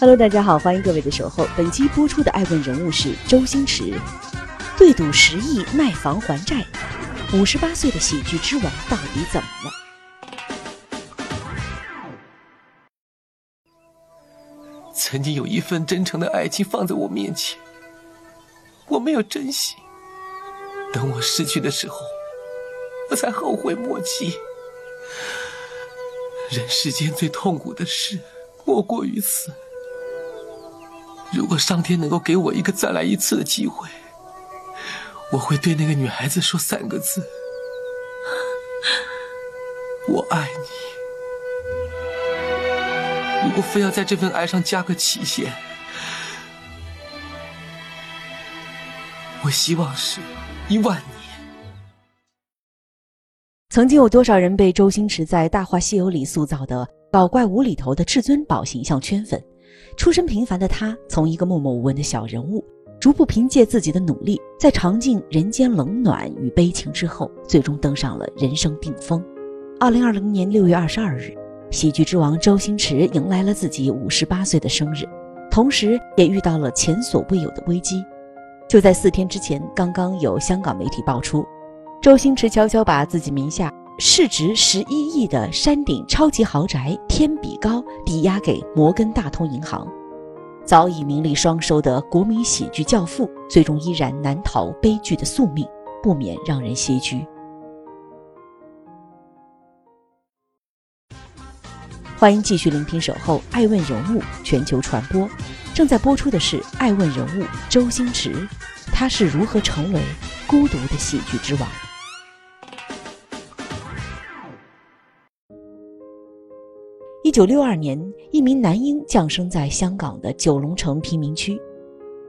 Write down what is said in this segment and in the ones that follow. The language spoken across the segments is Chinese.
Hello，大家好，欢迎各位的守候。本期播出的爱问人物是周星驰，对赌十亿卖房还债，五十八岁的喜剧之王到底怎么了？曾经有一份真诚的爱情放在我面前，我没有珍惜，等我失去的时候，我才后悔莫及。人世间最痛苦的事，莫过于此。如果上天能够给我一个再来一次的机会，我会对那个女孩子说三个字：“我爱你。”如果非要在这份爱上加个期限，我希望是一万年。曾经有多少人被周星驰在《大话西游》里塑造的搞怪无厘头的至尊宝形象圈粉？出身平凡的他，从一个默默无闻的小人物，逐步凭借自己的努力，在尝尽人间冷暖与悲情之后，最终登上了人生顶峰。二零二零年六月二十二日，喜剧之王周星驰迎来了自己五十八岁的生日，同时也遇到了前所未有的危机。就在四天之前，刚刚有香港媒体爆出，周星驰悄悄把自己名下。市值十一亿的山顶超级豪宅天比高抵押给摩根大通银行，早已名利双收的国民喜剧教父，最终依然难逃悲剧的宿命，不免让人唏嘘。欢迎继续聆听《守候爱问人物全球传播》，正在播出的是《爱问人物周星驰》，他是如何成为孤独的喜剧之王？一九六二年，一名男婴降生在香港的九龙城贫民区。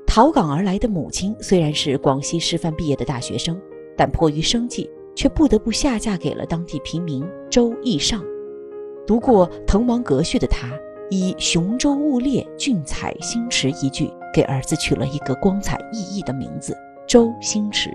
逃港而来的母亲虽然是广西师范毕业的大学生，但迫于生计，却不得不下嫁给了当地平民周义尚。读过滕王阁序的他，以“雄州雾列，俊采星驰”一句，给儿子取了一个光彩熠熠的名字——周星驰。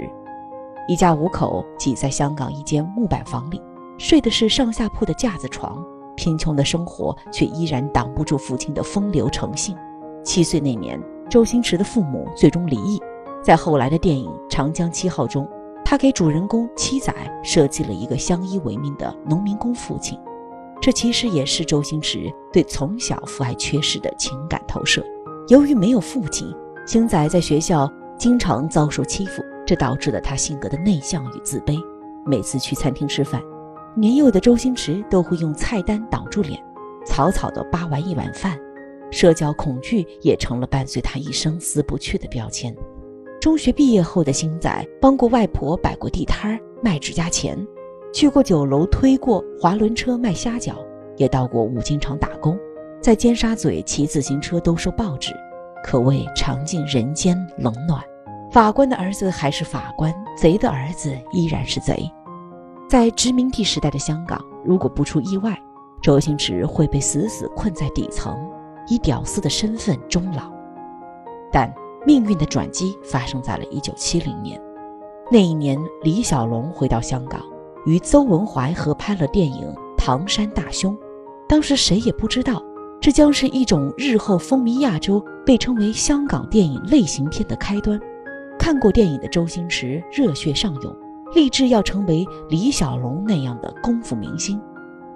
一家五口挤在香港一间木板房里，睡的是上下铺的架子床。贫穷的生活却依然挡不住父亲的风流成性。七岁那年，周星驰的父母最终离异。在后来的电影《长江七号》中，他给主人公七仔设计了一个相依为命的农民工父亲。这其实也是周星驰对从小父爱缺失的情感投射。由于没有父亲，星仔在学校经常遭受欺负，这导致了他性格的内向与自卑。每次去餐厅吃饭。年幼的周星驰都会用菜单挡住脸，草草地扒完一碗饭。社交恐惧也成了伴随他一生撕不去的标签。中学毕业后的星仔，帮过外婆摆过地摊儿卖指甲钳，去过酒楼推过滑轮车卖虾饺，也到过五金厂打工，在尖沙咀骑自行车兜售报纸，可谓尝尽人间冷暖。法官的儿子还是法官，贼的儿子依然是贼。在殖民地时代的香港，如果不出意外，周星驰会被死死困在底层，以屌丝的身份终老。但命运的转机发生在了一九七零年，那一年李小龙回到香港，与邹文怀合拍了电影《唐山大兄》。当时谁也不知道，这将是一种日后风靡亚洲、被称为香港电影类型片的开端。看过电影的周星驰热血上涌。立志要成为李小龙那样的功夫明星，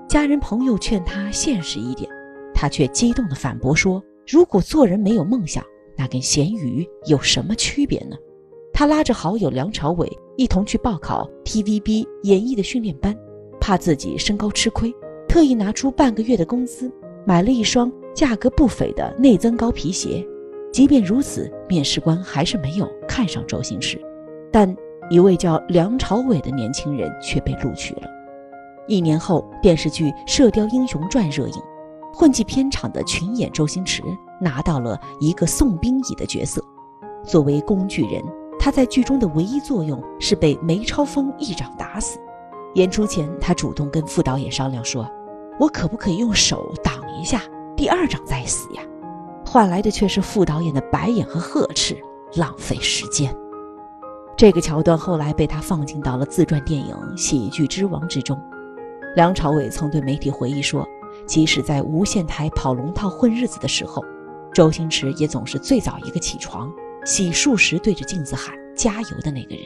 家人朋友劝他现实一点，他却激动地反驳说：“如果做人没有梦想，那跟咸鱼有什么区别呢？”他拉着好友梁朝伟一同去报考 TVB 演艺的训练班，怕自己身高吃亏，特意拿出半个月的工资买了一双价格不菲的内增高皮鞋。即便如此，面试官还是没有看上周星驰，但。一位叫梁朝伟的年轻人却被录取了。一年后，电视剧《射雕英雄传》热映，混迹片场的群演周星驰拿到了一个送兵乙的角色。作为工具人，他在剧中的唯一作用是被梅超风一掌打死。演出前，他主动跟副导演商量说：“我可不可以用手挡一下，第二掌再死呀？”换来的却是副导演的白眼和呵斥，浪费时间。这个桥段后来被他放进到了自传电影《喜剧之王》之中。梁朝伟曾对媒体回忆说：“即使在无线台跑龙套混日子的时候，周星驰也总是最早一个起床，洗漱时对着镜子喊加油的那个人。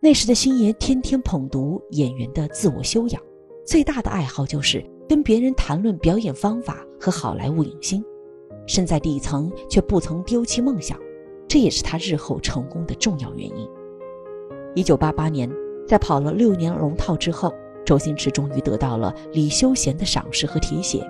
那时的星爷天天捧读演员的自我修养，最大的爱好就是跟别人谈论表演方法和好莱坞影星。身在底层却不曾丢弃梦想，这也是他日后成功的重要原因。”一九八八年，在跑了六年龙套之后。周星驰终于得到了李修贤的赏识和提携，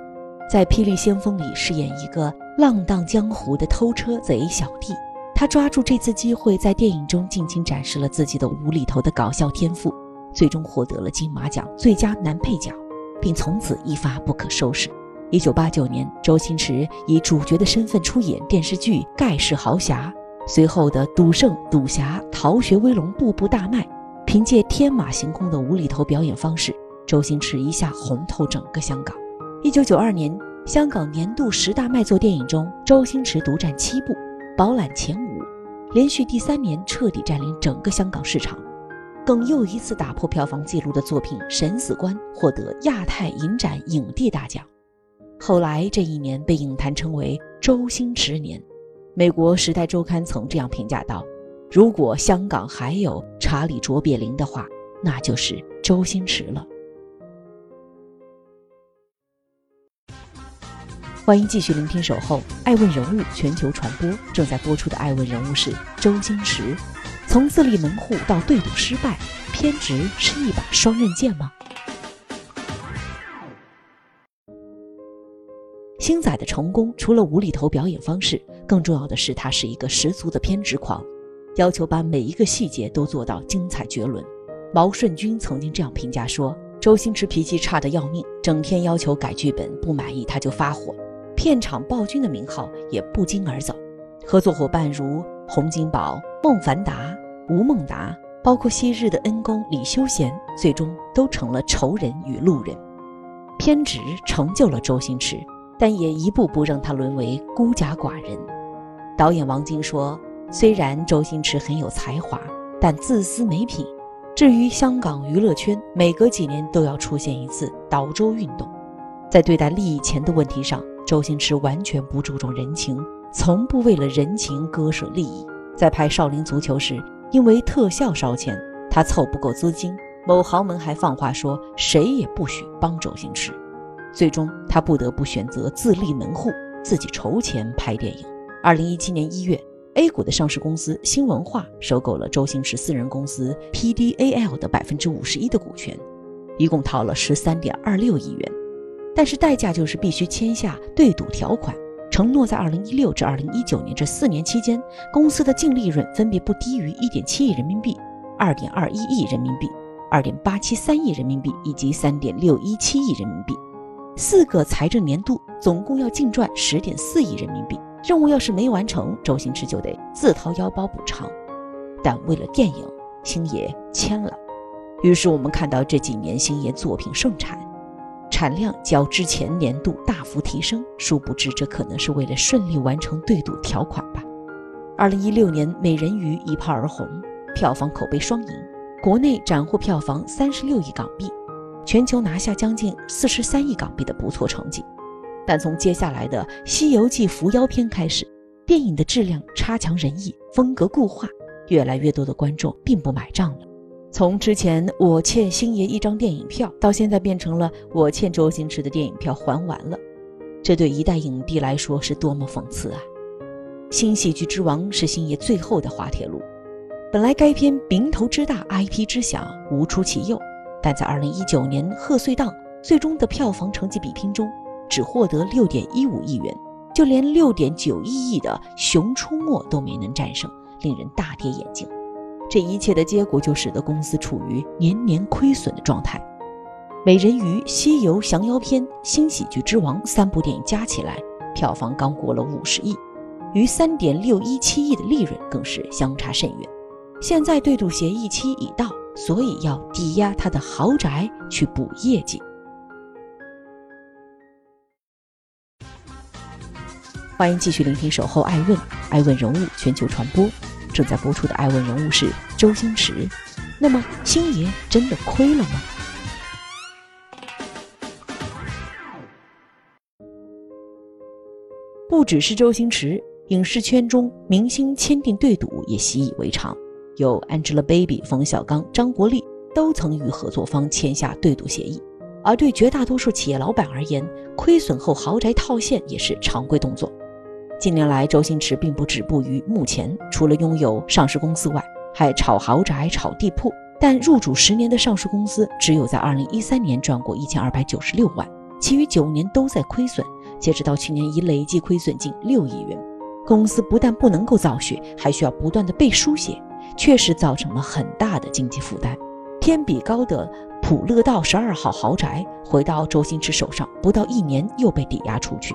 在《霹雳先锋》里饰演一个浪荡江湖的偷车贼小弟。他抓住这次机会，在电影中尽情展示了自己的无厘头的搞笑天赋，最终获得了金马奖最佳男配角，并从此一发不可收拾。一九八九年，周星驰以主角的身份出演电视剧《盖世豪侠》，随后的《赌圣》《赌侠》《逃学威龙》步步大卖。凭借天马行空的无厘头表演方式，周星驰一下红透整个香港。一九九二年，香港年度十大卖座电影中，周星驰独占七部，饱览前五，连续第三年彻底占领整个香港市场。更又一次打破票房纪录的作品《审死官》获得亚太影展影帝大奖。后来这一年被影坛称为“周星驰年”。美国《时代周刊》曾这样评价道。如果香港还有查理·卓别林的话，那就是周星驰了。欢迎继续聆听《守候爱问人物全球传播》，正在播出的爱问人物是周星驰。从自立门户到对赌失败，偏执是一把双刃剑吗？星仔的成功，除了无厘头表演方式，更重要的是他是一个十足的偏执狂。要求把每一个细节都做到精彩绝伦。毛舜筠曾经这样评价说：“周星驰脾气差得要命，整天要求改剧本，不满意他就发火，片场暴君的名号也不胫而走。合作伙伴如洪金宝、孟凡达、吴孟达，包括昔日的恩公李修贤，最终都成了仇人与路人。偏执成就了周星驰，但也一步步让他沦为孤家寡人。”导演王晶说。虽然周星驰很有才华，但自私没品。至于香港娱乐圈，每隔几年都要出现一次倒周运动，在对待利益钱的问题上，周星驰完全不注重人情，从不为了人情割舍利益。在拍《少林足球》时，因为特效烧钱，他凑不够资金，某豪门还放话说谁也不许帮周星驰。最终，他不得不选择自立门户，自己筹钱拍电影。二零一七年一月。A 股的上市公司新文化收购了周星驰私人公司 PDAL 的百分之五十一的股权，一共套了十三点二六亿元，但是代价就是必须签下对赌条款，承诺在二零一六至二零一九年这四年期间，公司的净利润分别不低于一点七亿人民币、二点二一亿人民币、二点八七三亿人民币以及三点六一七亿人民币，四个财政年度总共要净赚十点四亿人民币。任务要是没完成，周星驰就得自掏腰包补偿。但为了电影，星爷签了。于是我们看到这几年星爷作品盛产，产量较之前年度大幅提升。殊不知，这可能是为了顺利完成对赌条款吧。二零一六年，《美人鱼》一炮而红，票房口碑双赢，国内斩获票房三十六亿港币，全球拿下将近四十三亿港币的不错成绩。但从接下来的《西游记伏妖篇》开始，电影的质量差强人意，风格固化，越来越多的观众并不买账了。从之前我欠星爷一张电影票，到现在变成了我欠周星驰的电影票还完了，这对一代影帝来说是多么讽刺啊！新喜剧之王是星爷最后的滑铁卢。本来该片名头之大，IP 之响，无出其右，但在2019年贺岁档最终的票房成绩比拼中。只获得六点一五亿元，就连六点九一亿的《熊出没》都没能战胜，令人大跌眼镜。这一切的结果就使得公司处于年年亏损的状态。《美人鱼》《西游降妖篇》《新喜剧之王》三部电影加起来，票房刚过了五十亿，与三点六一七亿的利润更是相差甚远。现在对赌协议期已到，所以要抵押他的豪宅去补业绩。欢迎继续聆听《守候爱问》，爱问人物全球传播。正在播出的爱问人物是周星驰。那么，星爷真的亏了吗？不只是周星驰，影视圈中明星签订对赌也习以为常。有 Angelababy、冯小刚、张国立都曾与合作方签下对赌协议。而对绝大多数企业老板而言，亏损后豪宅套现也是常规动作。近年来，周星驰并不止步于目前，除了拥有上市公司外，还炒豪宅、炒地铺。但入主十年的上市公司，只有在2013年赚过1296万，其余九年都在亏损。截止到去年，已累计亏损近六亿元。公司不但不能够造血，还需要不断的背书写，确实造成了很大的经济负担。天比高的普乐道十二号豪宅回到周星驰手上，不到一年又被抵押出去。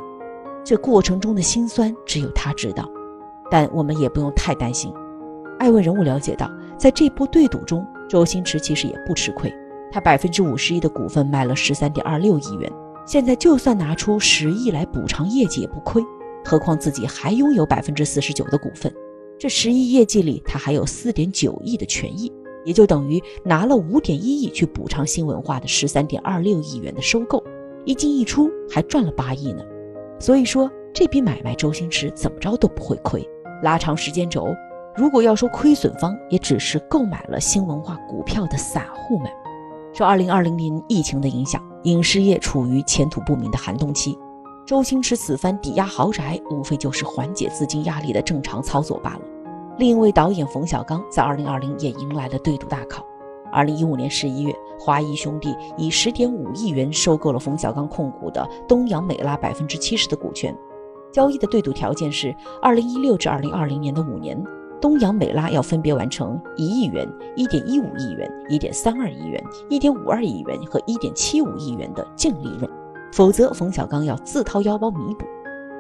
这过程中的辛酸只有他知道，但我们也不用太担心。爱问人物了解到，在这波对赌中，周星驰其实也不吃亏。他百分之五十一的股份卖了十三点二六亿元，现在就算拿出十亿来补偿业绩也不亏。何况自己还拥有百分之四十九的股份，这十亿业绩里，他还有四点九亿的权益，也就等于拿了五点一亿去补偿新文化的十三点二六亿元的收购，一进一出还赚了八亿呢。所以说这笔买卖，周星驰怎么着都不会亏。拉长时间轴，如果要说亏损方，也只是购买了新文化股票的散户们。受二零二零年疫情的影响，影视业处于前途不明的寒冬期。周星驰此番抵押豪宅，无非就是缓解资金压力的正常操作罢了。另一位导演冯小刚在二零二零也迎来了对赌大考。二零一五年十一月，华谊兄弟以十点五亿元收购了冯小刚控股的东阳美拉百分之七十的股权。交易的对赌条件是：二零一六至二零二零年的五年，东阳美拉要分别完成一亿元、一点一五亿元、一点三二亿元、一点五二亿元和一点七五亿元的净利润，否则冯小刚要自掏腰包弥补。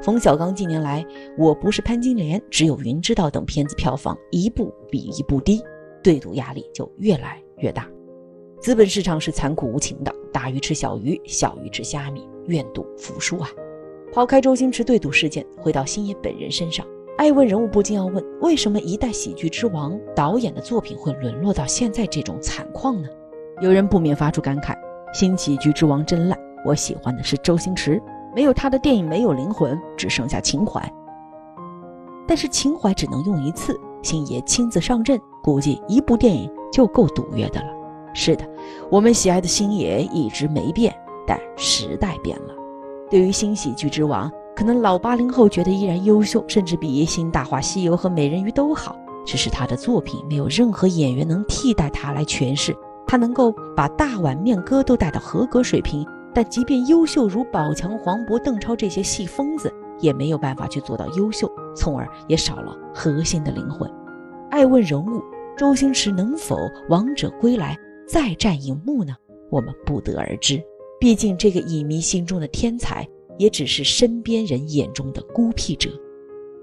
冯小刚近年来，《我不是潘金莲》《只有云知道》等片子票房一部比一部低，对赌压力就越来。越大，资本市场是残酷无情的，大鱼吃小鱼，小鱼吃虾米，愿赌服输啊！抛开周星驰对赌事件，回到星爷本人身上，爱问人物不禁要问：为什么一代喜剧之王导演的作品会沦落到现在这种惨况呢？有人不免发出感慨：新喜剧之王真烂，我喜欢的是周星驰，没有他的电影没有灵魂，只剩下情怀。但是情怀只能用一次，星爷亲自上阵，估计一部电影。就够赌约的了。是的，我们喜爱的星爷一直没变，但时代变了。对于新喜剧之王，可能老八零后觉得依然优秀，甚至比《新大话西游》和《美人鱼》都好。只是他的作品没有任何演员能替代他来诠释。他能够把大碗面哥都带到合格水平，但即便优秀如宝强、黄渤、邓超这些戏疯子，也没有办法去做到优秀，从而也少了核心的灵魂。爱问人物。周星驰能否王者归来再战荧幕呢？我们不得而知。毕竟这个影迷心中的天才，也只是身边人眼中的孤僻者。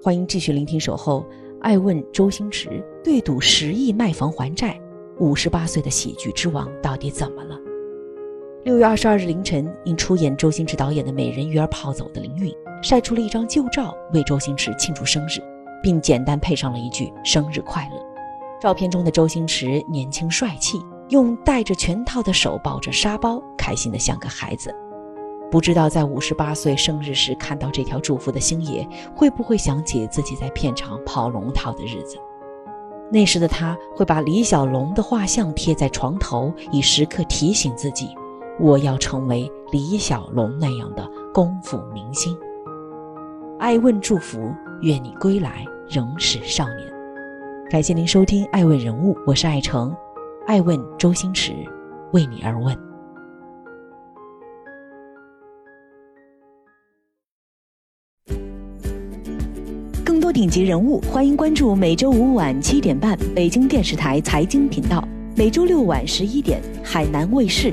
欢迎继续聆听《守候》，爱问周星驰对赌十亿卖房还债，五十八岁的喜剧之王到底怎么了？六月二十二日凌晨，因出演周星驰导演的《美人鱼》而跑走的林允晒出了一张旧照，为周星驰庆祝生日，并简单配上了一句“生日快乐”。照片中的周星驰年轻帅气，用戴着全套的手抱着沙包，开心的像个孩子。不知道在五十八岁生日时看到这条祝福的星爷，会不会想起自己在片场跑龙套的日子？那时的他会把李小龙的画像贴在床头，以时刻提醒自己：我要成为李小龙那样的功夫明星。爱问祝福，愿你归来仍是少年。感谢您收听《爱问人物》，我是爱成，爱问周星驰，为你而问。更多顶级人物，欢迎关注每周五晚七点半北京电视台财经频道，每周六晚十一点海南卫视